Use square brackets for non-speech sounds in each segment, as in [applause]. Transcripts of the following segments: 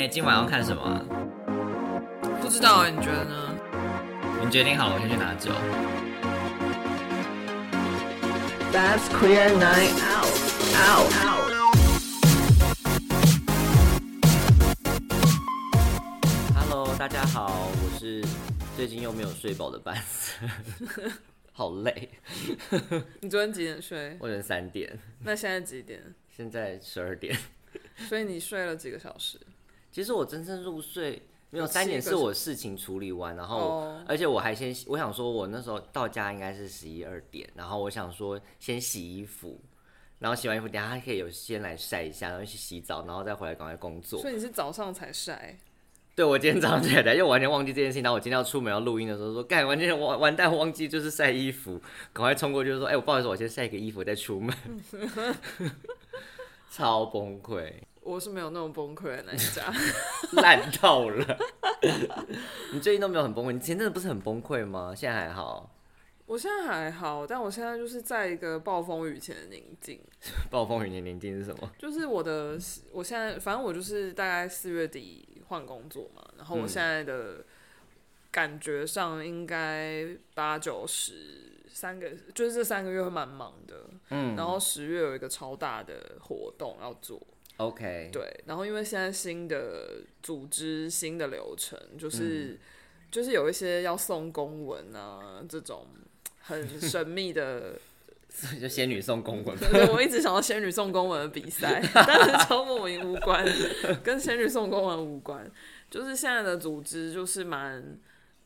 哎、今晚要看什么啊？不知道啊，你觉得呢？你决定好了，我先去拿酒。That's queer night out. Out. Out. Hello，大家好，我是最近又没有睡饱的班斯，[laughs] 好累，你昨天几点睡？我昨天三点，那现在几点？现在十二点。所以你睡了几个小时？其实我真正入睡没有有三点，是我事情处理完，然后、哦而且我还先我想说，我那时候到家应该是十一二点，然后我想说先洗衣服，然后洗完衣服，等下还可以有先来晒一下，然后去洗澡，然后再回来赶快工作所。以你是早上才晒？对我今天早上起来，因为我完全忘记这件事情，然后我今天要出门要录音的时候说，干完全完完蛋，忘记就是晒衣服，赶快冲过去就说，哎、我不好意思，我先晒一个衣服再出门，[laughs] 超崩溃，我是没有那么崩溃的那一家。[laughs] 烂透了。[laughs] 你最近都没有很崩溃，你前阵子不是很崩溃吗？现在还好？我现在还好，但我现在就是在一个暴风雨前的宁静。[laughs] 暴风雨前宁静是什么？就是我的，我现在反正我就是大概四月底换工作嘛，然后我现在的感觉上应该八九十三个，就是这三个月会蛮忙的。嗯然后十月有一个超大的活动要做，，OK，对，然后因为现在新的组织、新的流程，就是、嗯就是有一些要送公文啊这种很神秘的。[laughs] 就仙女送公文。对，我一直想要仙女送公文的比赛，但是超莫名无关，跟仙女送公文无关。就是现在的组织就是蛮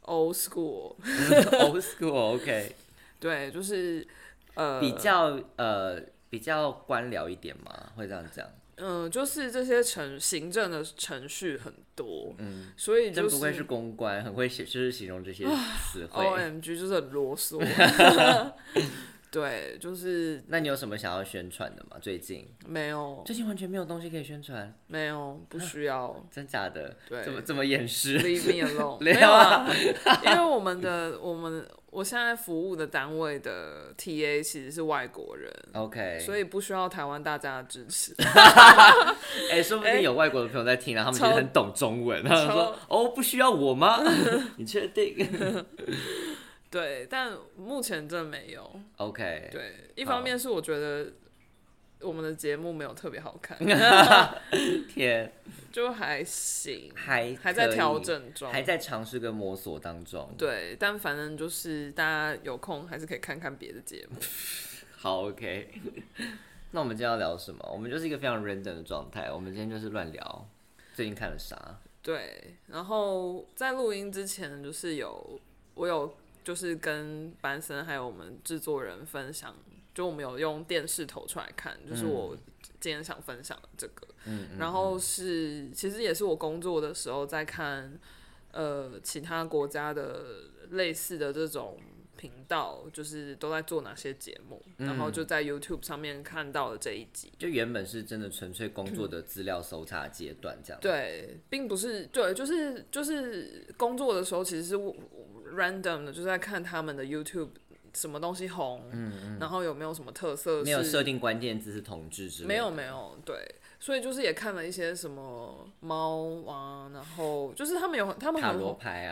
old school，Old [laughs] [laughs] school，OK，、对，就是呃比较呃比较官僚一点嘛，会这样讲。嗯、就是这些程行政的程序很多，嗯，所以就是真不愧是公关，很会写，就是形容这些词汇。O M G 就是很啰嗦，[laughs] 对，就是那你有什么想要宣传的吗？最近没有最近完全没有东西可以宣传，没有不需要 [laughs] 真假的？对怎么怎么掩饰？，Leave me alone，[laughs] 没有啊，因为我们的我们我现在服务的单位的 T A 其实是外国人。OK，所以不需要台湾大家的支持，[laughs] 哎、说不定有外国的朋友在听，然后他们其实很懂中文，他们说：“哦，不需要我吗？你确定对，但目前真的没有。？”OK，对，一方面是我觉得我们的节目没有特别好看，[laughs] 天，就还行，还还在调整中，还在尝试跟摸索当中。对，但反正就是大家有空还是可以看看别的节目。[laughs] 好，OK。[laughs] 那我们今天要聊什么？我们就是一个非常 random 的状态。我们今天就是乱聊最近看了啥。对，然后在录音之前，就是有我有就是跟班森还有我们制作人分享，就我们有用电视投出来看，就是我今天想分享的这个。嗯然后是其实也是我工作的时候在看，呃，其他国家的类似的这种频道，就是都在做哪些节目，然后就在 YouTube 上面看到了这一集。就原本是真的纯粹工作的资料搜查阶段这样。，对，并不是对，就是就是工作的时候其实是 random 的，就是在看他们的 YouTube 什么东西红，然后有没有什么特色，没有设定关键字是同志之类的。没有没有，对，所以就是也看了一些什么猫啊，然后就是他们有他们很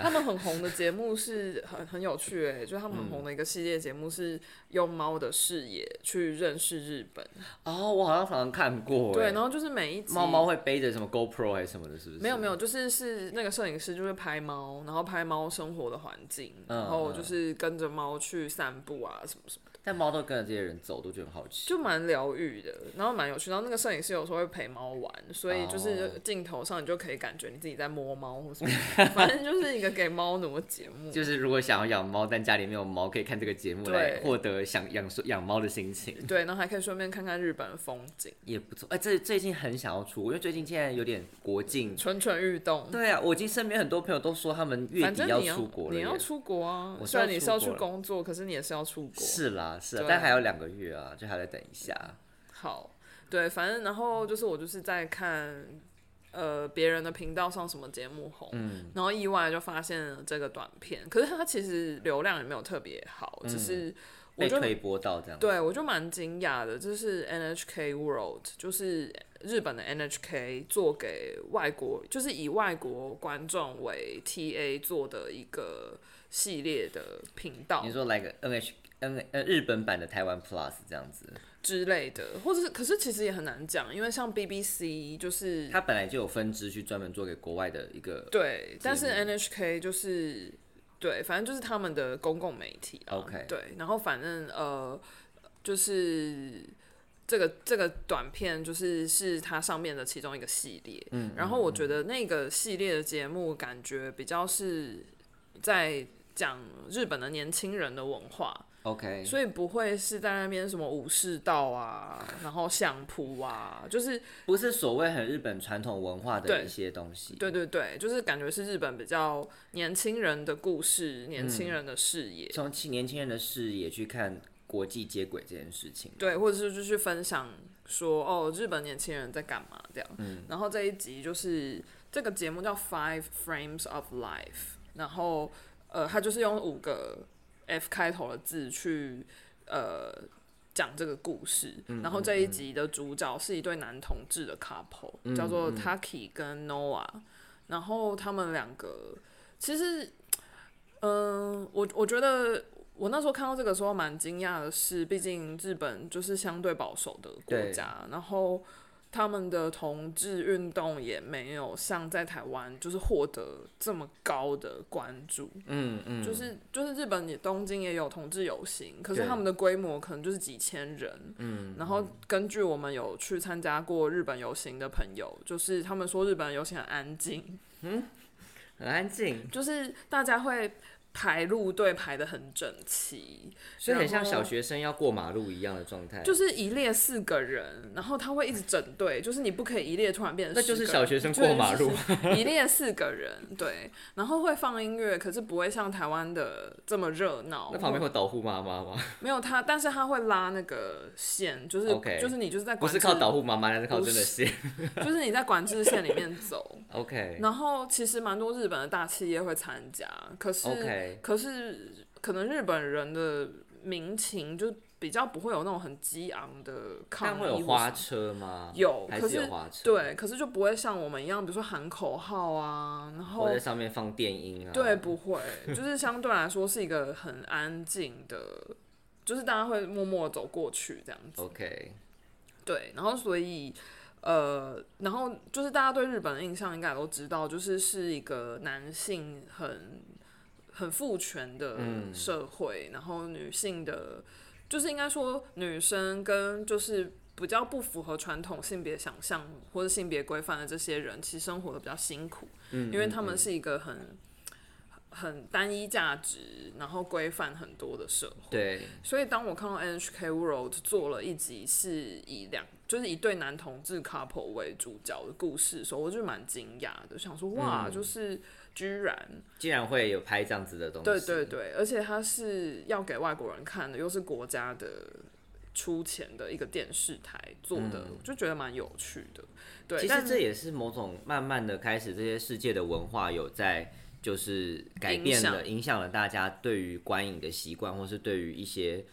他们很红的节目是很很有趣诶、就是他们很红的一个系列节目是用猫的视野去认识日本，哦，我好像好像看过。对，哎然后就是每一集猫猫会背着什么 GoPro 还是什么的，是不是？没有没有，就是是那个摄影师就会拍猫，然后拍猫生活的环境，嗯然后就是跟着猫去散步啊什么什么的，但猫都跟着这些人走，都觉得很好奇。就蛮疗愈的，然后蛮有趣。然后那个摄影师有时候会陪猫玩，所以就是哦镜头上你就可以感觉你自己在摸猫或什么，[laughs] 反正就是一个给猫奴的节目。就是如果想要养猫，但家里没有猫，可以看这个节目来获得想养养猫的心情，对，然后还可以顺便看看日本的风景，也不错。哎、这最近很想要出国，因为最近现在有点国境。蠢蠢欲动。对啊，我已经身边很多朋友都说他们月底要出国了耶。你要出国啊！我虽然你是要去工作，可是你也是要出国。是啦，是但还有两个月啊，就还得等一下。好，对，反正然后就是我就是在看呃别人的频道上什么节目红，嗯然后意外就发现了这个短片，可是它其实流量也没有特别好，只是我就被推播到这样。对我就蛮惊讶的，就是 NHK World，就是日本的 NHK 做给外国，就是以外国观众为 TA 做的一个系列的频道你说来个 N N 呃日本版的台湾 Plus 这样子，之类的，或者是可是其实也很难讲，因为像 BBC 就是它本来就有分支去专门做给国外的一个对，但是 NHK 就是对，反正就是他们的公共媒体啊 OK 对，然后反正呃，就是这个这个短片就是是它上面的其中一个系列，嗯，然后我觉得那个系列的节目感觉比较是在讲日本的年轻人的文化，OK，所以不会是在那边什么武士道啊，然后相扑啊，就是不是所谓很日本传统文化的一些东西。对对对，就是感觉是日本比较年轻人的故事，年轻人的视野，从青年轻人的视野去看国际接轨这件事情。对，或者是就去分享说哦，日本年轻人在干嘛这样。嗯然后这一集就是这个节目叫 Five Frames of Life，然后呃，它就是用五个 F 开头的字去呃讲这个故事。然后这一集的主角是一对男同志的 couple，、叫做 Taki 跟 Noah，然后他们两个其实，嗯、我我觉得我那时候看到这个时候蛮惊讶的是，毕竟日本就是相对保守的国家，然后他们的同志运动也没有像在台湾就是获得这么高的关注。嗯嗯，就是就是日本也东京也有同志游行，可是他们的规模可能就是几千人。嗯，然后根据我们有去参加过日本游行的朋友，就是他们说日本游行很安静，嗯？很安静，就是大家会排路队排的很整齐，所以很像小学生要过马路一样的状态。就是一列四个人，然后他会一直整队，就是你不可以一列突然变成那就是10个小学生过马路 [laughs] 一列四个人，对，然后会放音乐，可是不会像台湾的这么热闹。那旁边会导护妈妈吗？没有他，但是他会拉那个线，就是就是你就是在不是靠导护妈妈，那是靠真的线。就是你在管制线里面走。[laughs] OK 然后其实蛮多日本的大企业会参加，可是 OK，可是可能日本人的民情就比较不会有那种很激昂的抗但议，会有花，车吗？有，还可是是有花车？，对，可是就不会像我们一样，比如说喊口号啊，然后在上面放电音啊。对，不会，就是相对来说是一个很安静的，就是大家会默默走过去这样子。OK，对，然后所以呃，然后就是大家对日本的印象应该也都知道，就是是一个男性很很父权的嗯社会，然后女性的，就是应该说女生跟就是。比较不符合传统性别想象或者性别规范的这些人，其实生活的比较辛苦，嗯，因为他嗯们是一个很很单一价值，然后规范很多的社会。对，所以当我看到 NHK World 做了一集是以两就是一对男同志 couple 为主角的故事的时候，我就蛮惊讶的，想说哇，嗯就是居然竟然会有拍这样子的东西。对对对，而且它是要给外国人看的，又是国家的出钱的一个电视台做的，我就觉得蛮有趣的。对，嗯其实这也是某种慢慢的开始，这些世界的文化有在就是改变了，影响了大家对于观影的习惯，或是对于一些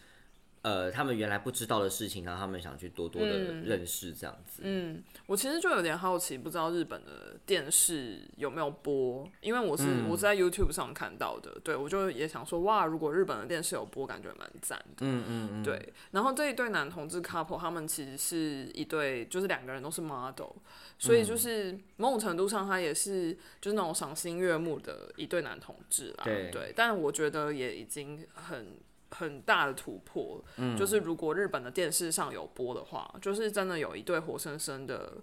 呃他们原来不知道的事情，然后他们想去多多的嗯认识这样子。嗯，我其实就有点好奇，不知道日本的电视有没有播，因为我是、嗯我是在 YouTube 上看到的，对我就也想说，哇，如果日本的电视有播，感觉蛮赞的。嗯嗯嗯，对，然后这一对男同志 couple，他们其实是一对，就是两个人都是 model，所嗯以就是某种程度上，他也是就是那种赏心悦目的一对男同志啦。对但我觉得也已经很很大的突破。嗯。就是如果日本的电视上有播的话，就是真的有一对活生生的。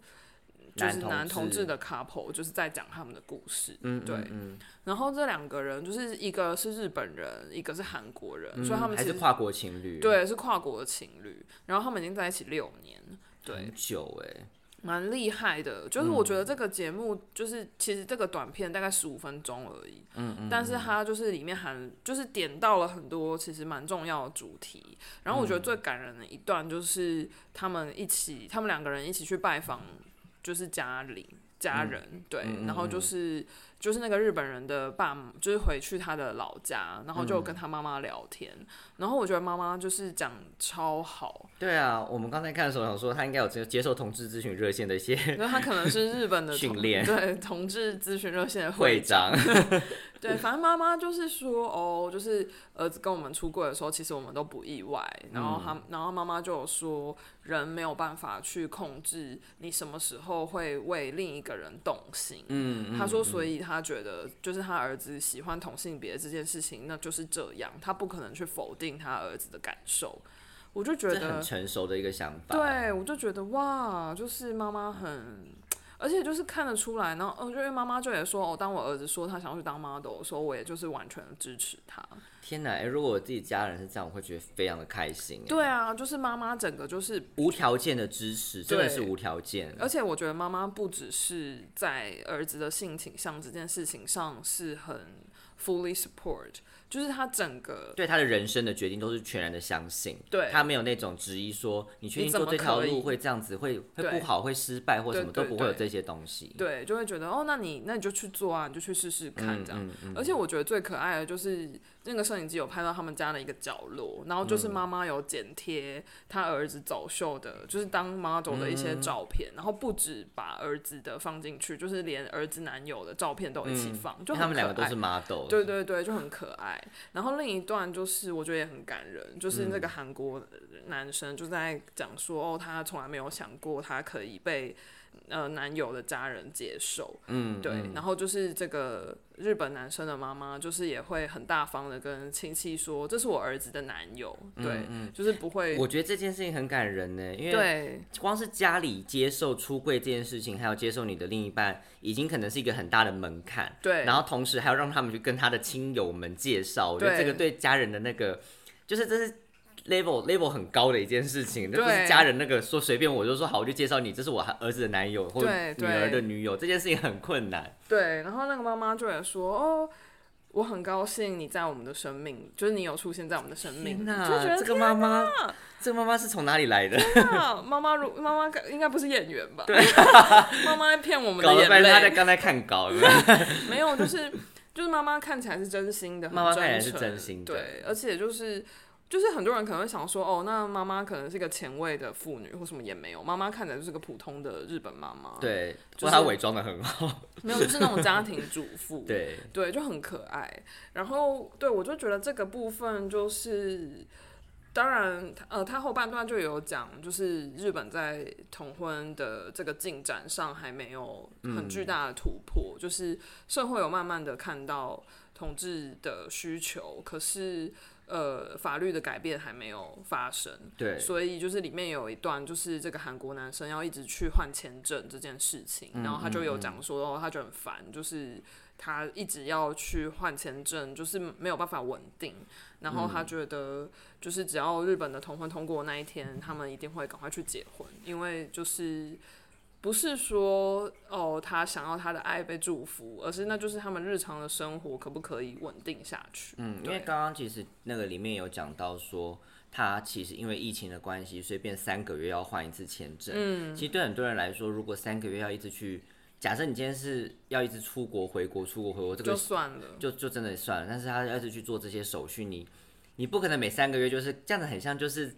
就是男男同志的 couple，就是在讲他们的故事。嗯，对。嗯，然后这两个人就是一个是日本人，一个是韩国人，嗯所以他们还是跨国情侣，，对，是跨国的情侣，然后他们已经在一起六年，对。很，久哎，蛮厉害的。就是我觉得这个节目，就是其实这个短片大概十五分钟而已，嗯嗯，但是它就是里面含，就是点到了很多其实蛮重要的主题。然后我觉得最感人的一段就是他们一起，他们两个人一起去拜访，就是家里。家人，对，然后就是就是那个日本人的爸妈，就是回去他的老家，然后就跟他妈妈聊天，然后我觉得妈妈就是讲超好，对啊，我们刚才看的时候想说，他应该有接接受同志咨询热线的一些 [laughs] 因为他可能是日本的同训练对同志咨询热线的会长。长。[laughs] 对，反正妈妈就是说，哦，就是儿子跟我们出柜的时候，其实我们都不意外。然后他，然后妈妈就有说，人没有办法去控制你什么时候会为另一个人动心。嗯，他说，所以他觉得，就是他儿子喜欢同性别这件事情，那就是这样，他不可能去否定他儿子的感受。我就觉得很，成熟的一个想法。对，我就觉得哇，就是妈妈很，而且就是看得出来，然后呃，就因为妈妈就也说，哦，当我儿子说他想要去当 model 的时候，我也就是完全的支持他。天哪！哎、如果我自己家人是这样，我会觉得非常的开心。哎，对啊，就是妈妈整个就是，无条件的支持，真的是无条件。而且我觉得妈妈不只是在儿子的性倾向这件事情上是很 fully support，就是他整个对他的人生的决定都是全然的相信，对他没有那种质疑说你确定做这条路会这样子会会不好会失败或什么都不会有这些东西。对，就会觉得哦，那你那你就去做啊，你就去试试看嗯这样。嗯嗯而且我觉得最可爱的就是那个摄影机有拍到他们家的一个角落，然后嗯就是妈妈有剪贴他儿子走秀的，就是当 model 的一些照片，然后不止把儿子的放进去，就是连儿子男友的照片都一起放，就他们两个都是 model，对对对，就很可爱。然后另一段就是我觉得也很感人，就是那个韩国男生就在讲说，哦，他从来没有想过他可以被呃男友的家人接受，嗯，对。嗯然后就是这个日本男生的妈妈，就是也会很大方的跟亲戚说，这是我儿子的男友，对，嗯就是不会，我觉得这件事情很感人呢，因为对光是家里接受出柜这件事情，还有接受你的另一半，已经可能是一个很大的门槛。对，然后同时还要让他们去跟他的亲友们介绍，我觉得这个对家人的那个，就是这是 level level 很高的一件事情，这不是家人那个说随便我就说好，我就介绍你，这是我儿子的男友或对女儿的女友，这件事情很困难。对，然后那个妈妈就也说，哦。我很高兴你在我们的生命，就是你有出现在我们的生命，天就觉得这个妈妈，这个妈妈是从哪里来的？啊，妈妈如妈妈应该不是演员吧？对，[laughs] 妈妈在骗我们的眼搞了半天她在泪，刚才看稿，[laughs] 没有，就是就是妈妈看起来是真心的，妈妈看起来是真心的对，而且就是就是很多人可能会想说，哦，那妈妈可能是一个前卫的妇女或什么也没有，妈妈看起来就是个普通的日本妈妈，，对，就是说她伪装的很好，没有，就是那种家庭主妇，对，对，就很可爱。然后对我就觉得这个部分就是，当然，呃，他后半段就有讲，就是日本在同婚的这个进展上还没有很巨大的突破，就是社会有慢慢的看到同志的需求，可是。呃，法律的改变还没有发生，对，所以就是里面有一段，就是这个韩国男生要一直去换签证这件事情，然后他就有讲说，哦，他就很烦，就是他一直要去换签证，就是没有办法稳定，然后他觉得就是只要日本的同婚通过那一天，他们一定会赶快去结婚，因为就是。不是说哦，他想要他的爱被祝福，而是那就是他们日常的生活可不可以稳定下去？嗯，因为刚刚其实那个里面有讲到说，他其实因为疫情的关系，所以变三个月要换一次签证。嗯，其实对很多人来说，如果三个月要一直去，假设你今天是要一直出国回国、出国回国，这就个算了，就就真的算了。但是他要一直去做这些手续，你你不可能每三个月就是这样子，很像就是。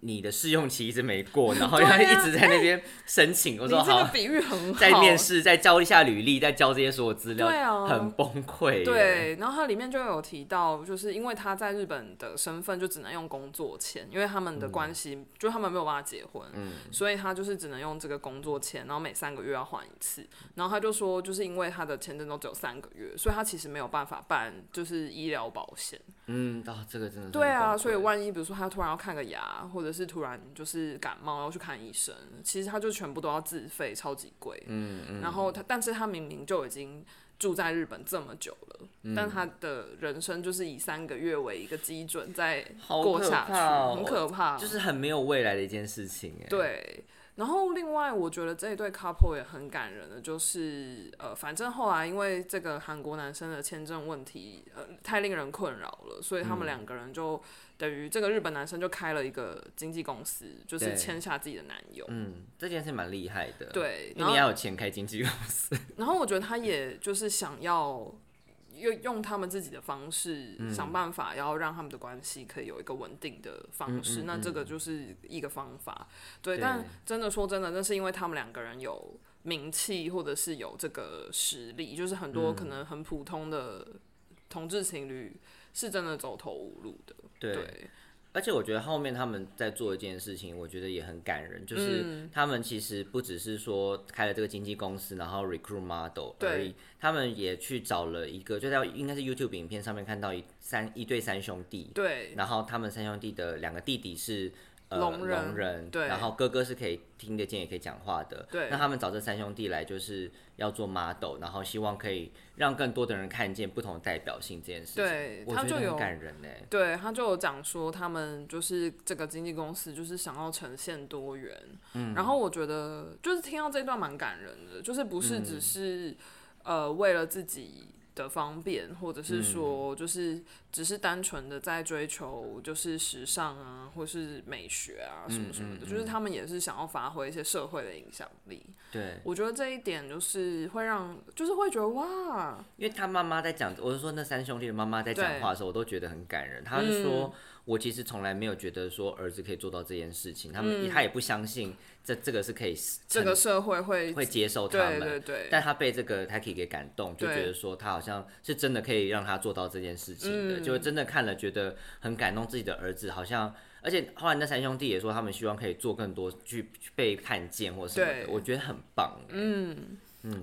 你的试用期一直没过，[laughs] 然后要对啊一直在那边申请。我说好，这个比喻很好，在面试，再交一下履历，再交这些所有资料，对啊很崩溃。对，然后它里面就有提到，就是因为他在日本的身份就只能用工作签，因为他们的关系、就他们没有办法结婚，嗯所以他就是只能用这个工作签，然后每三个月要换一次。然后他就说，就是因为他的签证都只有三个月，所以他其实没有办法办就是医疗保险。嗯，哦，这个真的是对啊，所以万一比如说他突然要看个牙，或者是突然就是感冒要去看医生，其实他就全部都要自费，超级贵。嗯嗯，然后他，但是他明明就已经住在日本这么久了，嗯但他的人生就是以三个月为一个基准在过下去，怕哦很可怕。就是很没有未来的一件事情哎。，对，然后另外我觉得这一对 couple 也很感人的，就是呃，反正后来因为这个韩国男生的签证问题，呃，太令人困扰了，所以他们嗯两个人就等于这个日本男生就开了一个经纪公司，就是签下自己的男友。嗯，这件事蛮厉害的。，对，因为你要有钱开经纪公司。[laughs] 然后我觉得他也就是想要用用他们自己的方式、嗯想办法，要让他们的关系可以有一个稳定的方式。嗯嗯那这个嗯就是一个方法。对，对但真的说真的，那是因为他们两个人有名气，或者是有这个实力，就是很多嗯可能很普通的同志情侣是真的走投无路的。对，对，而且我觉得后面他们在做一件事情，我觉得也很感人，就是嗯。他们其实不只是说开了这个经纪公司，然后 recruit model 而已，他们也去找了一个，就在应该是 YouTube 影片上面看到一三一对三兄弟，对，然后他们三兄弟的两个弟弟是。呃，聋人对。然后哥哥是可以听得见也可以讲话的，对。那他们找这三兄弟来就是要做 model，然后希望可以让更多的人看见不同代表性这件事情，对他就有感人呢。对他就有讲说，他们就是这个经纪公司，就是想要呈现多元。嗯，然后我觉得就是听到这段蛮感人的，就是不是只是、呃为了自己的方便，或者是说就是只是单纯的在追求就是时尚啊，或是美学啊什么什么的，就是他们也是想要发挥一些社会的影响力。对，我觉得这一点就是会让，就是会觉得哇，因为他妈妈在讲，我是说那三兄弟的妈妈在讲话的时候，我都觉得很感人。他是说，我其实从来没有觉得说儿子可以做到这件事情，他们、他也不相信这这个是可以这个社会会会接受他们。对对，但他被这个 Taki 给感动，就觉得说他好像是真的可以让他做到这件事情的，嗯。就真的看了觉得很感动自己的儿子，好像而且后来那三兄弟也说他们希望可以做更多，去去被看见或什么的，我觉得很棒。嗯，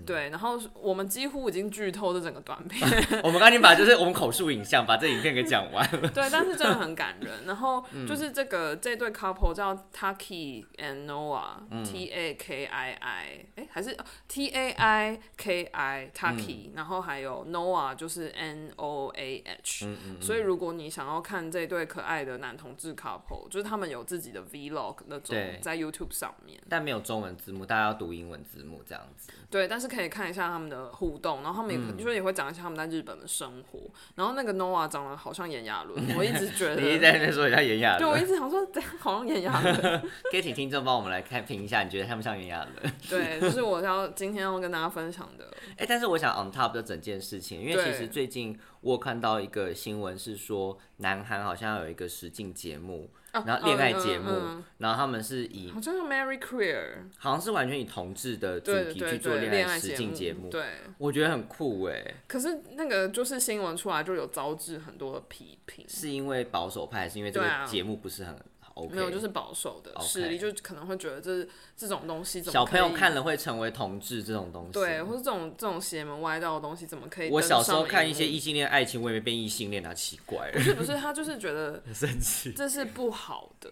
对，然后我们几乎已经剧透这整个短片，[laughs] 我们赶紧把就是我们口述影像把这影片给讲完了。[laughs] 对，但是真的很感人。然后嗯就是这个、这对 couple 叫 Taki and Noah，T、嗯 A K I I，哎，还是 T A I K I Taki，、然嗯后还有 Noah 就是 N O A H、嗯所以如果你想要看这对可爱的男同志 couple，就是他们有自己的 vlog 那种在 YouTube 上面。但没有中文字幕，大家要读英文字幕这样子。对，但是可以看一下他们的互动，然后他们也、嗯就是也会讲一下他们在日本的生活。然后那个 Noah 长得好像炎亚纶，[laughs] 我一直觉得，你一直在那边说人家炎亚纶对我一，直想说，好像炎亚纶。[laughs] 可以请听众帮我们来看评一下，你觉得他们像炎亚纶？对，就是我要今天要跟大家分享的。哎、但是我想 on top 的整件事情，因为其实最近我看到一个新闻是说，南韩好像有一个实境节目，啊然后恋爱节目，嗯嗯嗯。然后他们是以好像是 Mary Queer，好像是完全以同志的主题去做，恋爱实境节目，对，我觉得很酷哎，可是那个就是新闻出来就有招致很多的批评，是因为保守派，还是因为这个节目不是很 OK？没有就是保守的势力，就可能会觉得这这种东西怎么小朋友看了会成为同志这种东西，对，或是这种这种邪门歪道的东西怎么可以？我小时候看一些异性恋爱情，我也没变异性恋啊，奇怪不，是不是他就是觉得很 [laughs] 生气。这是不好的，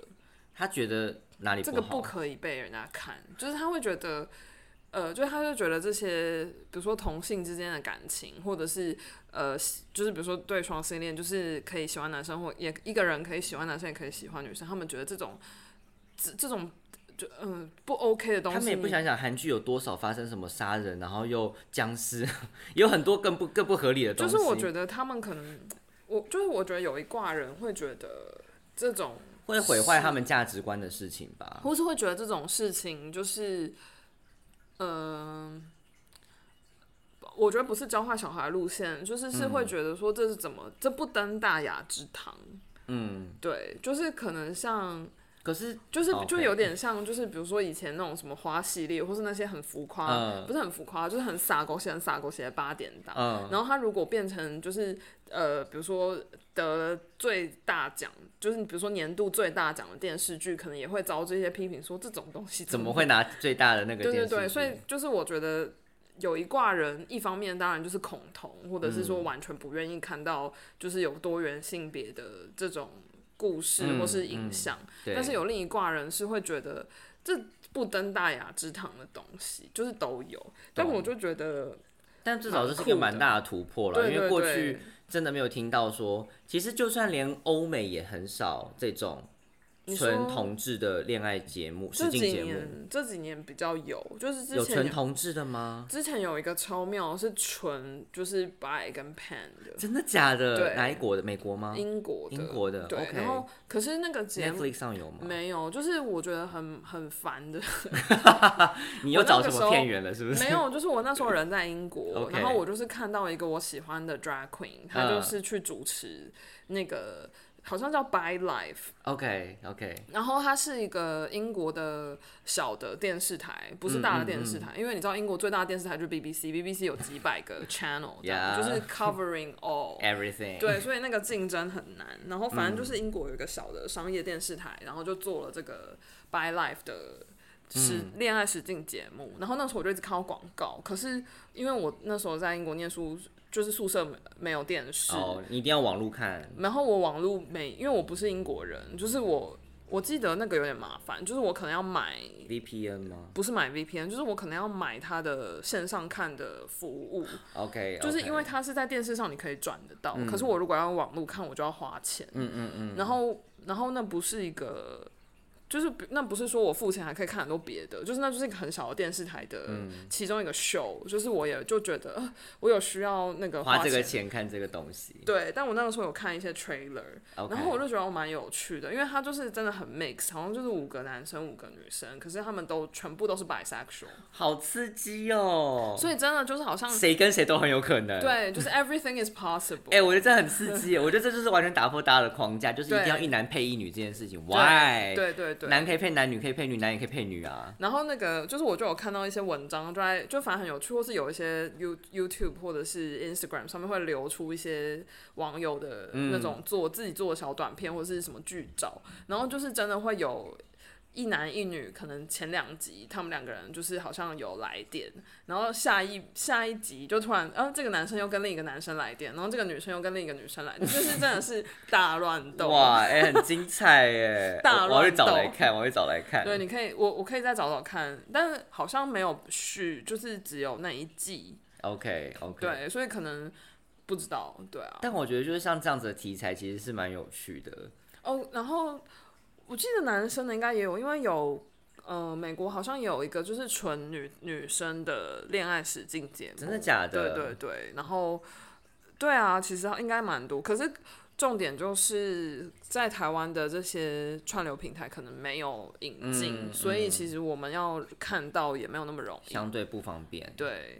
他觉得哪里这个？不可以被人家看，就是他会觉得，呃，就是他就觉得这些，比如说同性之间的感情，或者是呃，就是比如说对双性恋，就是可以喜欢男生，或也一个人可以喜欢男生，也可以喜欢女生，他们觉得这种这这种就嗯、不 OK 的东西，他们也不想想韩剧有多少发生什么杀人，然后又僵尸，[laughs] 有很多更不更不合理的东西。就是我觉得他们可能，我就是我觉得有一挂人会觉得这种。会毁坏他们价值观的事情吧。或是会觉得这种事情就是，嗯、我觉得不是教坏小孩路线，就是是会觉得说这是怎么，这不登大雅之堂。嗯，对，就是可能像，可是就是就有点像，就是比如说以前那种什么花系列，或是那些很浮夸，嗯不是很浮夸，就是很洒狗血、很洒狗血的八点档。嗯，然后它如果变成就是呃，比如说得最大奖，就是比如说年度最大奖的电视剧，可能也会遭这些批评，说这种东西怎么会拿最大的那个对？对对，所以就是我觉得有一挂人，一方面当然就是恐同，或者是嗯说完全不愿意看到就是有多元性别的这种故事嗯或是影像，对。但是有另一挂人是会觉得这不登大雅之堂的东西，就是都有，但我就觉得但至少这是一个蛮大的突破了，因为过去真的没有听到说，其实就算连欧美也很少这种纯同志的恋爱节目、这几？年这几年比较有，就是之前有前纯同志的吗？之前有一个超妙是纯就是白跟 pan 的，真的假的？对哪一国的？美国吗？英国的，英国的对然后可是那个节目上有吗？没有，就是我觉得很很烦的，[laughs] 你又找什么片源了？是不是？没有，就是我那时候人在英国然后我就是看到一个我喜欢的 drag queen，她就嗯是去主持那个好像叫 By Life，OK OK，然后它是一个英国的小的电视台，不是大的电视嗯台，因为你知道英国最大的电视台就是 BBC，BBC 有几百个 [laughs] channel，这样 Yeah 就是 covering all。[laughs] Everything。对，所以那个竞争很难。然后反正就是英国有一个小的商业电视台，然后就做了这个 By Life 的实恋爱实境节目。然后那时候我就一直看到广告，可是因为我那时候在英国念书，就是宿舍没没有电视，哦，你一定要网络看。然后我网络没，因为我不是英国人，就是我我记得那个有点麻烦，就是我可能要买，VPN 吗不是买 VPN，就是我可能要买它的线上看的服务，？OK，就是因为它是在电视上你可以转得到，可是我如果要用网络看，我就要花钱，嗯嗯嗯，然后然后那不是一个。就是不那不是说我付钱还可以看很多别的，就是那就是一个很小的电视台的嗯其中一个 show，、就是我也就觉得呃我有需要那个花这个钱钱看这个东西。对，但我那个时候有看一些 trailer，然后我就觉得我蛮有趣的，因为他就是真的很 mix，好像就是五个男生五个女生，可是他们都全部都是 bisexual，好刺激哦！所以真的就是好像谁跟谁都很有可能。。对，就是 everything is possible。哎、我觉得这很刺激，我觉得这就是完全打破大家的框架，就是一定要一男配一女这件事情。对 Why？对对对。男可以配男，女可以配女，男也可以配女啊。然后那个就是我就有看到一些文章，就在就反正很有趣，或是有一些 You YouTube 或者是 Instagram 上面会流出一些网友的那种做、自己做的小短片或者是什么剧照，然后就是真的会有一男一女，可能前两集他们两个人就是好像有来电，然后下一下一集就突然，啊这个男生又跟另一个男生来电，然后这个女生又跟另一个女生来电，就是真的是大乱斗。哇，哎、很精彩耶！[laughs] 大乱斗我要去找来看，我要去找来看。对，你可以，我我可以再找找看，但是好像没有续，就是只有那一季，OK OK。。对，所以可能不知道，对啊。但我觉得就是像这样子的题材，其实是蛮有趣的。哦，然后我记得男生的应该也有，因为有呃，美国好像有一个就是纯女女生的恋爱实境节目，真的假的？对对对，然后对啊，其实应该蛮多，可是重点就是在台湾的这些串流平台可能没有引进，嗯所以嗯其实我们要看到也没有那么容易。相对不方便。对，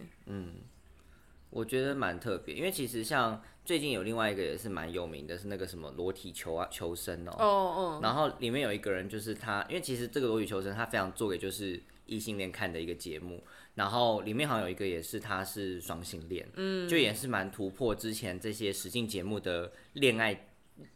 我觉得蛮特别，因为其实像最近有另外一个也是蛮有名的，是那个什么裸体求啊求生哦、哦哦，然后里面有一个人就是他，因为其实这个裸体求生他非常做给就是异性恋看的一个节目，然后里面好像有一个也是他是双性恋，嗯，就也是蛮突破之前这些实境节目的恋爱，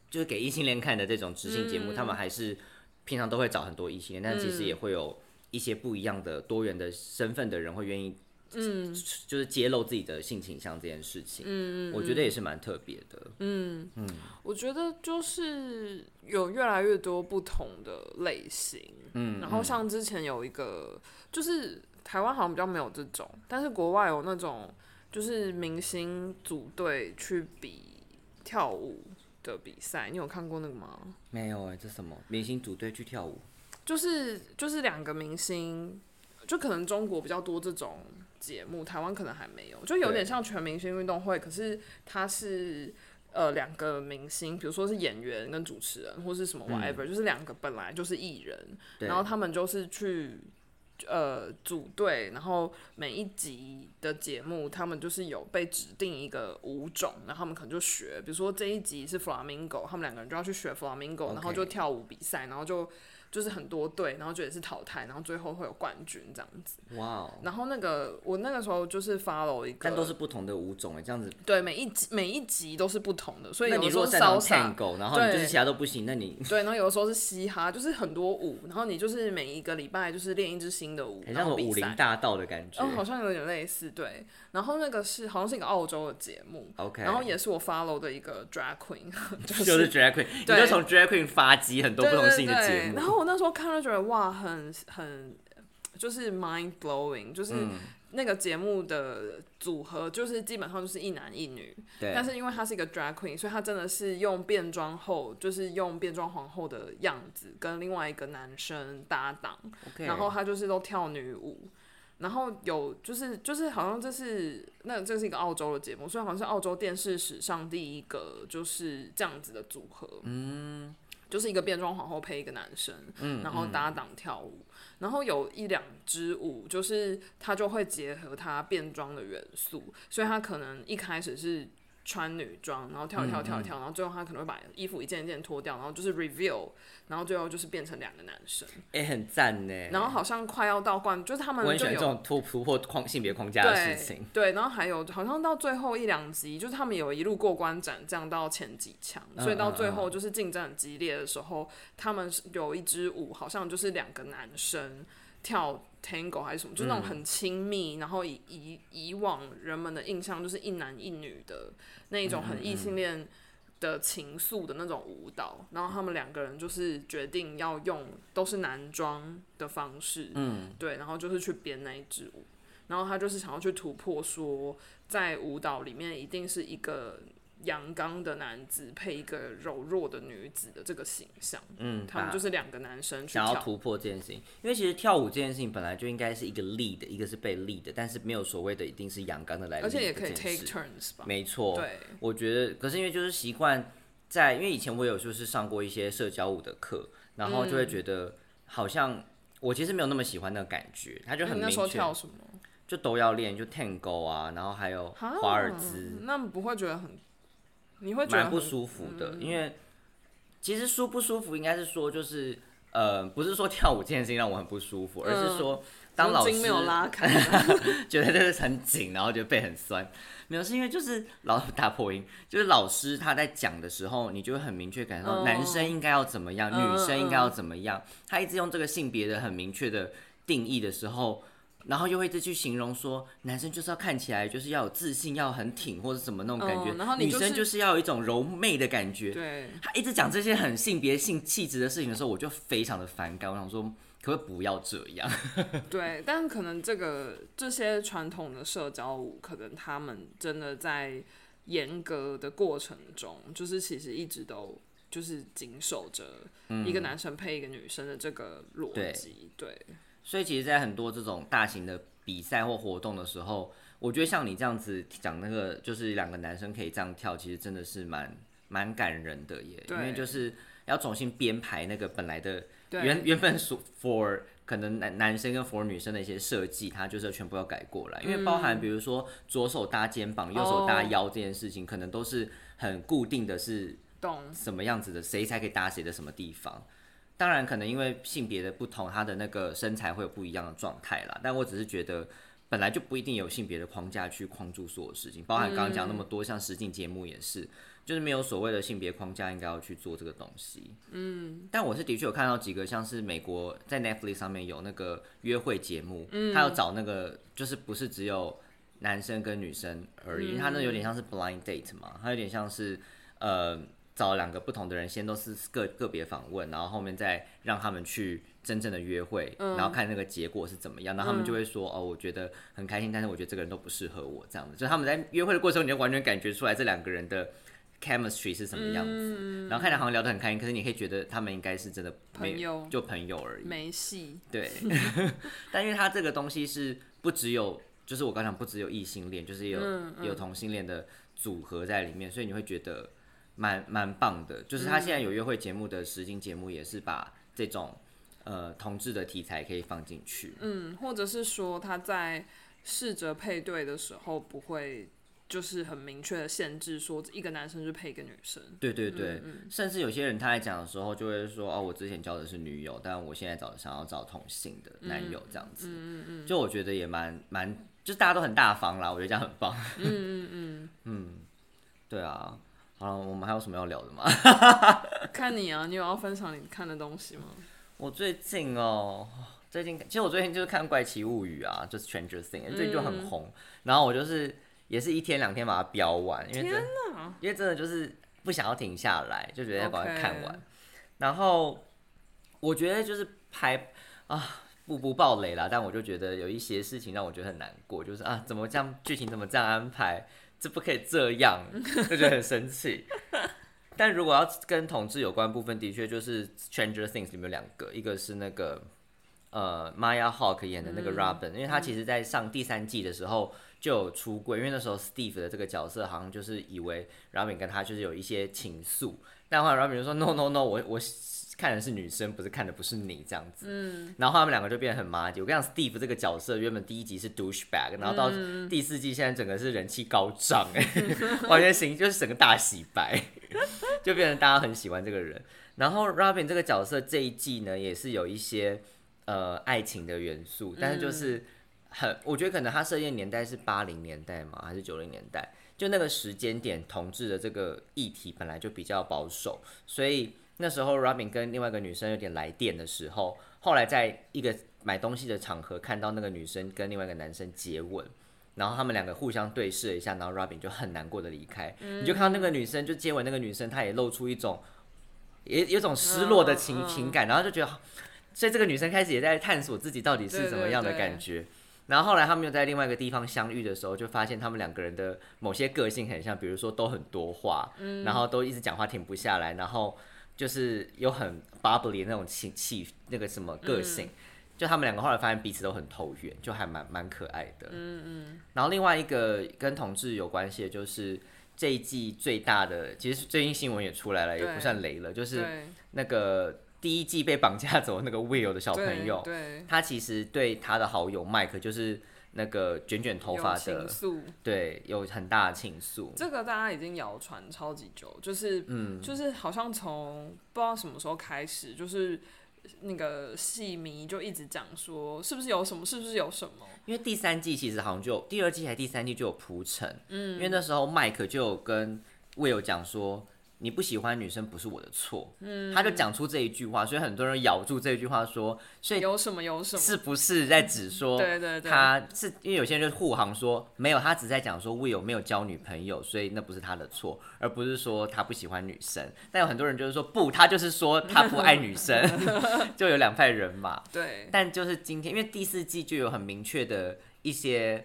就是给异性恋看的这种直性节目，他们还是平常都会找很多异性恋，但其实也会有一些不一样的多元的身份的人会愿意。嗯，就是揭露自己的性倾向这件事情，嗯我觉得也是蛮特别的。嗯。嗯。我觉得就是有越来越多不同的类型，嗯，然后像之前有一个，就是台湾好像比较没有这种，但是国外有那种，就是明星组队去比跳舞的比赛，你有看过那个吗？没有哎、这什么？明星组队去跳舞？就是就是两个明星，就可能中国比较多这种节目，台湾可能还没有，就有点像全明星运动会，可是它是呃两个明星，比如说是演员跟主持人，或是什么 whatever，、就是两个本来就是艺人，然后他们就是去。呃，组队，然后每一集的节目，他们就是有被指定一个舞种，然后他们可能就学，比如说这一集是 flamingo，他们两个人就要去学 flamingo，然后就跳舞比赛，然后就就是很多队，然后就也是淘汰，然后最后会有冠军这样子。哇哦！然后那个我那个时候就是 follow 一个，但都是不同的舞种哎，这样子。对每一集每一集都是不同的，所以有的时候是如果擅长 salsa，tango，然后你就是其他都不行，那你对，然后有的时候是嘻哈，就是很多舞，然后你就是每一个礼拜就是练一支新的舞，很像武然后比赛林大道的感觉。哦，好像有点类似，对。然后那个是好像是一个澳洲的节目 OK 然后也是我 follow 的一个 drag queen，[laughs] 就就是 drag queen，你就从 drag queen 发迹很多不同性的节目。然后我那时候看了觉得哇，很很就是 mind blowing，就是嗯。那个节目的组合就是基本上就是一男一女，对，但是因为她是一个 drag queen，所以她真的是用变装后，就是用变装皇后的样子跟另外一个男生搭档，OK。然后她就是都跳女舞。然后有就是就是好像这是那这是一个澳洲的节目，所以好像是澳洲电视史上第一个就是这样子的组合，嗯，就是一个变装皇后配一个男生，嗯然后搭档跳舞，然后有一两支舞，就是他就会结合他变装的元素，所以他可能一开始是穿女装，然后跳一跳跳一跳，然后最后他可能会把衣服一件一件脱掉，然后就是 reveal，然后最后就是变成两个男生，哎、很赞呢。然后好像快要到冠，就是他们我很喜就有欢这种突突破框性别框架的对事情。对，然后还有好像到最后一两集，就是他们有一路过关斩将到前几强，所以到最后就是竞争很激烈的时候，他们是有一支舞，好像就是两个男生跳 tango 还是什么，就那种很亲密，然后以以以往人们的印象就是一男一女的那一种很异性恋。的情愫的那种舞蹈，然后他们两个人就是决定要用都是男装的方式，嗯，对，然后就是去编那一支舞，然后他就是想要去突破说，在舞蹈里面一定是一个阳刚的男子配一个柔弱的女子的这个形象，嗯，他们就是两个男生去，想要突破这件事情，因为其实跳舞这件事情本来就应该是一个 lead，一个是被 lead 的，但是没有所谓的一定是阳刚的来而且也可以 take turns 吧，没错，对，我觉得，可是因为就是习惯在，因为以前我有就是上过一些社交舞的课，然后就会觉得好像我其实没有那么喜欢那个感觉，他就很明你那时候确，跳什么？就都要练，就 tango 啊，然后还有华尔兹，那不会觉得很，你会觉得蛮不舒服的，因为其实舒不舒服应该是说就是呃，不是说跳舞这件事情让我很不舒服，而是说当老师筋没有拉 [laughs] 开，[laughs] 觉得这是很紧，然后觉得背很酸。没有，是因为就是老 [laughs] 打破音，就是老师他在讲的时候，你就会很明确感受到嗯男生应该要怎么样，嗯女生应该要怎么样。他一直用这个性别的很明确的定义的时候，然后又会一直去形容说，男生就是要看起来就是要有自信，要很挺或者什么那种感觉，嗯然后你就是女生就是要有一种柔媚的感觉。对，他一直讲这些很性别性气质的事情的时候，我就非常的反感。我想说，可不可以不要这样？[laughs] 对，但可能这个这些传统的社交舞，可能他们真的在严格的过程中，就是其实一直都就是谨守着一个男生配一个女生的这个逻对辑。对，所以其实，在很多这种大型的比赛或活动的时候，我觉得像你这样子讲那个，就是两个男生可以这样跳，其实真的是蛮蛮感人的耶。因为就是要重新编排那个本来的原原本属 for 可能男男生跟 for 女生的一些设计，它就是全部要改过来。因为包含比如说左手搭肩膀、右手搭哦腰这件事情，可能都是很固定的是懂。什么样子的，谁才可以搭谁的什么地方。当然，可能因为性别的不同，他的那个身材会有不一样的状态啦。但我只是觉得，本来就不一定有性别的框架去框住所有事情，包含刚刚讲那么多，像实境节目也是，就是没有所谓的性别框架应该要去做这个东西。嗯，但我是的确有看到几个，像是美国在 Netflix 上面有那个约会节目，他要找那个就是不是只有男生跟女生而已，他那有点像是 blind date 嘛，他有点像是呃找两个不同的人，先都是个个别访问，然后后面再让他们去真正的约会，然后看那个结果是怎么样，然后他们就会说、哦，我觉得很开心，但是我觉得这个人都不适合我这样子，就他们在约会的过程中，你就完全感觉出来这两个人的 chemistry 是什么样子，然后看起来好像聊得很开心，可是你可以觉得他们应该是真的没朋友就朋友而已，没戏，对，[laughs] 但因为他这个东西是不只有，就是我刚讲不只有异性恋，就是也有、也有同性恋的组合在里面，所以你会觉得蛮蛮棒的。就是他现在有约会节目的实境节目，也是把这种呃同志的题材可以放进去。嗯，或者是说他在试着配对的时候不会。就是很明确的限制，说一个男生就配一个女生。对对对，甚至有些人他在讲的时候就会说哦，我之前交的是女友，但我现在找想要找同性的男友这样子。嗯嗯就我觉得也蛮蛮，就是大家都很大方啦，我觉得这样很棒。嗯嗯嗯 [laughs] 嗯，对啊。好了，我们还有什么要聊的吗？[laughs] 看你啊，你有要分享你看的东西吗？我最近哦，最近其实我最近就是看《怪奇物语》啊，就是《Stranger Things》，最近就很红。然后我就是也是一天两天把它飙完，因为真的因为真的就是不想要停下来，就觉得要把它看完。然后我觉得就是拍啊，不不暴雷啦，但我就觉得有一些事情让我觉得很难过，就是啊，怎么这样剧情怎么这样安排，这不可以这样，就觉得很生气。[laughs] 但如果要跟统治有关部分，的确就是《Stranger Things》里面有两个，一个是那个呃 Maya Hawk 演的那个 Robin，、因为他其实在上第三季的时候就有出柜，因为那时候 Steve 的这个角色好像就是以为 Robin 跟他就是有一些情愫，但后来 Robin 就说 No No No，我我看的是女生，不是看的不是你这样子。嗯，然后他们两个就变得很麻吉。我跟你讲，Steve 这个角色原本第一集是 douchebag，然后到第四季现在整个是人气高涨，哎，[laughs] 完全行就是整个大洗白，[laughs] 就变成大家很喜欢这个人。然后 Robin 这个角色这一季呢，也是有一些呃爱情的元素，但是就是很，我觉得可能他设定年代是八零年代嘛，还是九零年代，就那个时间点，同志的这个议题本来就比较保守，所以那时候 Robin 跟另外一个女生有点来电的时候，后来在一个买东西的场合看到那个女生跟另外一个男生接吻。然后他们两个互相对视了一下，然后 Robin 就很难过的离开。你就看到那个女生就接吻那个女生，她也露出一种，也有一种失落的情、情感，然后就觉得，所以这个女生开始也在探索自己到底是对怎么样的对感觉。然后后来他们又在另外一个地方相遇的时候，就发现他们两个人的某些个性很像，比如说都很多话，嗯然后都一直讲话停不下来，然后就是有很 bubbly 的那种气气那个什么个性。就他们两个后来发现彼此都很投缘，就还蛮蛮可爱的。嗯嗯。然后另外一个跟同志有关系的，就是这一季最大的，其实最近新闻也出来了，也不算雷了，就是那个第一季被绑架走的那个 Will 的小朋友，对，他其实对他的好友 Mike 就是那个卷卷头发的，愫，对，有很大的情愫。这个大家已经谣传超级久，就是嗯，就是好像从不知道什么时候开始，就是那个戏迷就一直讲说，是不是有什么，是不是有什么？因为第三季其实好像就第二季还第三季就有铺陈，嗯，因为那时候 Mike 就有跟 Will 讲说。你不喜欢女生不是我的错，嗯，他就讲出这一句话，所以很多人咬住这一句话说，所以有什么有什么？是不是在指说对对对，他是因为有些人就护航说没有，他只在讲说 Will 没有交女朋友，所以那不是他的错，而不是说他不喜欢女生。但有很多人就是说不，他就是说他不爱女生，[laughs] 就有两派人嘛。对但就是今天，因为第四季就有很明确的一些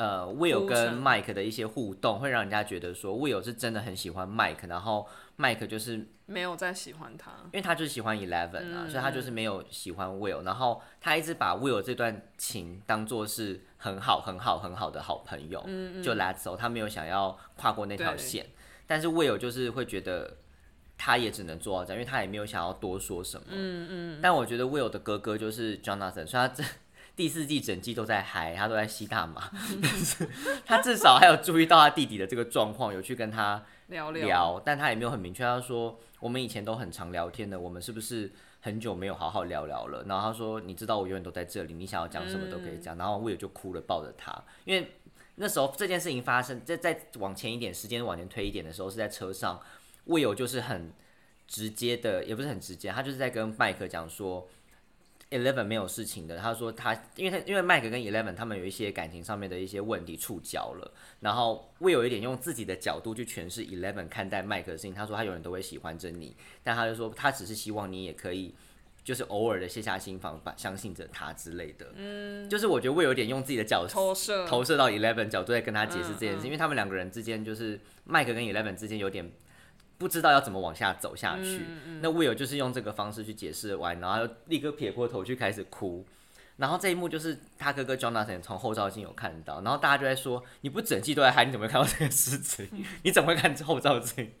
呃 Will 跟 Mike 的一些互动，会让人家觉得说 Will 是真的很喜欢 Mike，然后 Mike 就是没有再喜欢他，因为他就是喜欢 Eleven 啊，嗯所以他就是没有喜欢 Will，然后他一直把 Will 这段情当做是很好、很好、很好的好朋友，就 Let's go，他没有想要跨过那条线，但是 Will 就是会觉得他也只能做到这样，因为他也没有想要多说什么。嗯嗯。但我觉得 Will 的哥哥就是 Jonathan，所以他这第四季整季都在嗨，他都在吸大麻，但 [laughs] 是他至少还有注意到他弟弟的这个状况，有去跟他聊聊，但他也没有很明确。他说我们以前都很常聊天的，我们是不是很久没有好好聊聊了？然后他说你知道我永远都在这里，你想要讲什么都可以讲。然后威尔就哭了，抱着他，因为那时候这件事情发生，再再往前一点，时间往前推一点的时候，是在车上，威尔就是很直接的，也不是很直接，他就是在跟麦克讲说。Eleven 没有事情的，他说他，因为他因为麦克跟 Eleven 他们有一些感情上面的一些问题触礁了，然后会有一点用自己的角度去诠释 Eleven 看待麦克的事情。他说他永远都会喜欢着你，但他就说他只是希望你也可以，就是偶尔的卸下心防，把相信着他之类的。嗯，就是我觉得会有点用自己的角投射投射到 Eleven 角度在跟他解释这件事，嗯嗯因为他们两个人之间就是麦克跟 Eleven 之间有点不知道要怎么往下走下去。那 Will 就是用这个方式去解释完，然后立刻撇过头去开始哭。然后这一幕就是他哥哥 Jonathan 从后照镜有看到，然后大家就在说：“你不整季都在嗨，你怎么会看到这个事情？[laughs] 你怎么会看后照镜？”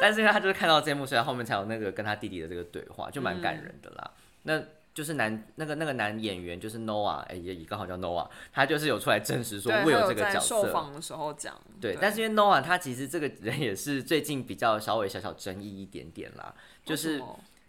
但是因为他就是看到这一幕，所以后面才有那个跟他弟弟的这个对话，就蛮感人的啦。那就是男那个那个男演员就是 Noah，哎、也也刚好叫 Noah，他就是有出来证实说会，有这个角色受色。访的时候讲，对，但是因为 Noah 他其实这个人也是最近比较稍微小小争议一点点啦，就是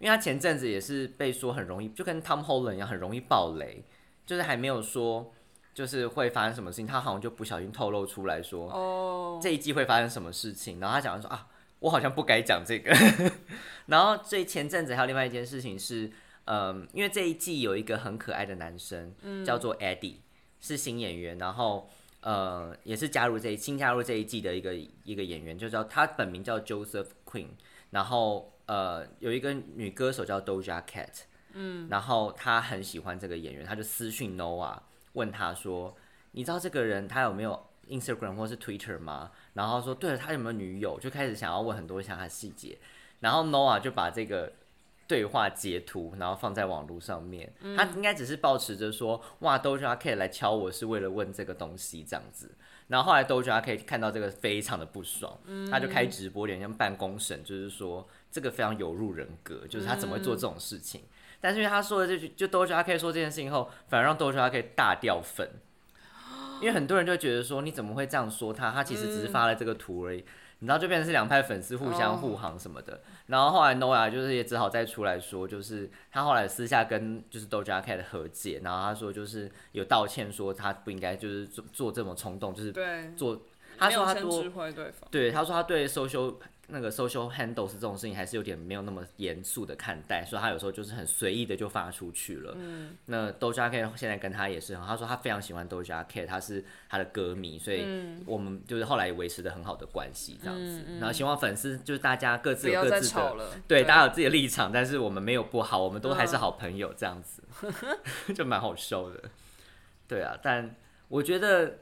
因为他前阵子也是被说很容易，就跟 Tom Holland 一样，很容易爆雷，就是还没有说就是会发生什么事情，他好像就不小心透露出来说，哦，这一季会发生什么事情，然后他讲说啊，我好像不该讲这个。[laughs] 然后最前阵子还有另外一件事情是，嗯，因为这一季有一个很可爱的男生，叫做 Eddie，是新演员，然后呃也是加入这一新加入这一季的一个一个演员，就叫他本名叫 Joseph Queen，然后呃有一个女歌手叫 Doja Cat。嗯，然后他很喜欢这个演员，他就私讯 Noah 问他说：“你知道这个人他有没有 Instagram 或是 Twitter 吗？”然后说：“对了，他有没有女友？”就开始想要问很多像他细节，然后 Noah 就把这个。对话截图，然后放在网络上面。他应该只是保持着说，哇，Doja Cat 来敲我是为了问这个东西这样子。然后后来 Doja Cat 看到这个非常的不爽，他就开直播，有点像办公审，就是说这个非常有辱人格，就是他怎么会做这种事情。但是因为他说的这句，就 Doja Cat 说这件事情后，反而让 Doja Cat 大掉粉，[gasps] 因为很多人就觉得说，你怎么会这样说他？他其实只是发了这个图而已。你知道，就变成是两派粉丝互相护航什么的。然后后来 Noah 就是也只好再出来说，就是他后来私下跟就是 Doja Cat 和解，然后他说就是有道歉，说他不应该就是做做这么冲动，就是做。他说他多对，他说他对 social。那个 social handles 这种事情还是有点没有那么严肃的看待，所以他有时候就是很随意的就发出去了。嗯，那 Doja Cat 现在跟他也是很，他说他非常喜欢 Doja Cat，他是他的歌迷，所以我们就是后来也维持的很好的关系这样子。然后希望粉丝就是大家各自有各自的，对，大家有自己的立场，但是我们没有不好，我们都还是好朋友这样子，[laughs] 就蛮好笑的。对啊，但我觉得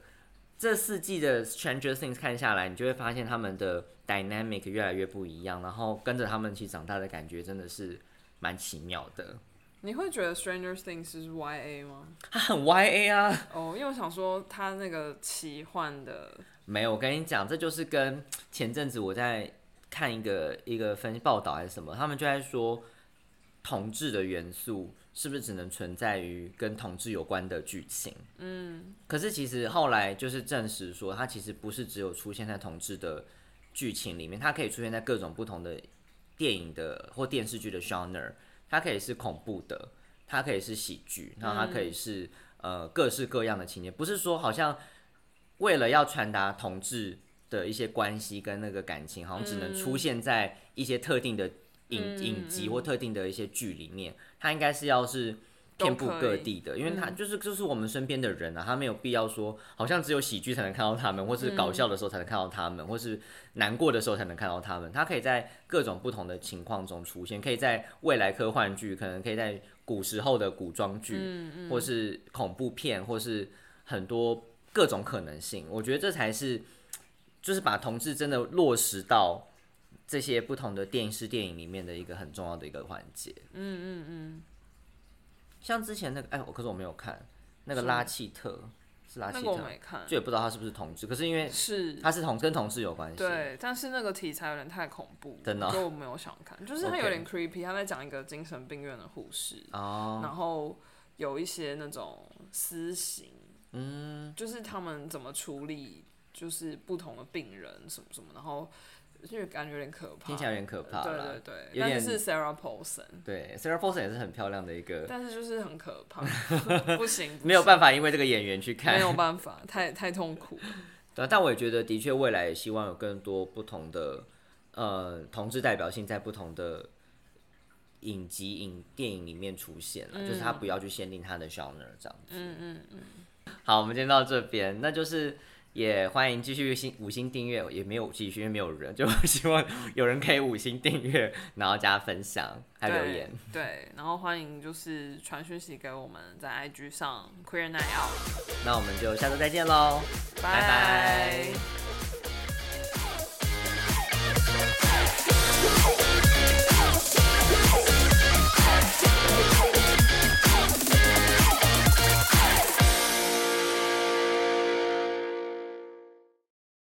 这四季的 Stranger Things 看下来，你就会发现他们的。Dynamic 越来越不一样，然后跟着他们一起长大的感觉真的是蛮奇妙的。你会觉得 Stranger Things 是 Y A 吗？它很 Y A 啊。哦，因为我想说它那个奇幻的。没有，我跟你讲，这就是跟前阵子我在看一个一个分析报道还是什么，他们就在说同志的元素是不是只能存在于跟同志有关的剧情？嗯。可是其实后来就是证实说，它其实不是只有出现在同志的。剧情里面，它可以出现在各种不同的电影的或电视剧的 genre，它可以是恐怖的，它可以是喜剧，然后它可以是呃各式各样的情节，不是说好像为了要传达同志的一些关系跟那个感情，好像只能出现在一些特定的影影集或特定的一些剧里面，它应该是要是。遍布各地的，因为他就是就是我们身边的人啊，他没有必要说，好像只有喜剧才能看到他们，或是搞笑的时候才能看到他们，或是难过的时候才能看到他们。他可以在各种不同的情况中出现，可以在未来科幻剧，可能可以在古时候的古装剧，或是恐怖片，或是很多各种可能性。我觉得这才是，就是把同志真的落实到这些不同的电视电影里面的一个很重要的一个环节。嗯嗯嗯。像之前那个，哎，我可是我没有看那个拉契特，是拉契特，没看就也不知道他是不是同志。可是因为是他是同跟同志有关系，对，但是那个题材有点太恐怖，真的，就我没有想看。就是他有点 creepy，他在讲一个精神病院的护士，哦，然后有一些那种私刑，嗯，就是他们怎么处理，就是不同的病人什么什么，然后。因为感觉有点可怕，听起来有点可怕。对对对，但是 Sarah Paulson，对 Sarah Paulson 也是很漂亮的一个，但是就是很可怕，[laughs] [laughs] 不行，没有办法，因为这个演员去看，没有办法，太太痛苦。对，但我也觉得，的确未来也希望有更多不同的呃同志代表性在不同的影集影电影里面出现了，就是他不要去限定他的 genre 这样子。嗯嗯嗯。好，我们今天到这边，那就是。也欢迎继续星五星订阅也没有继续因为没有人就希望有人可以五星订阅然后加分享还有留言。对然后欢迎就是传讯息给我们在 ig 上 queernon 那我们就下次再见喽拜拜。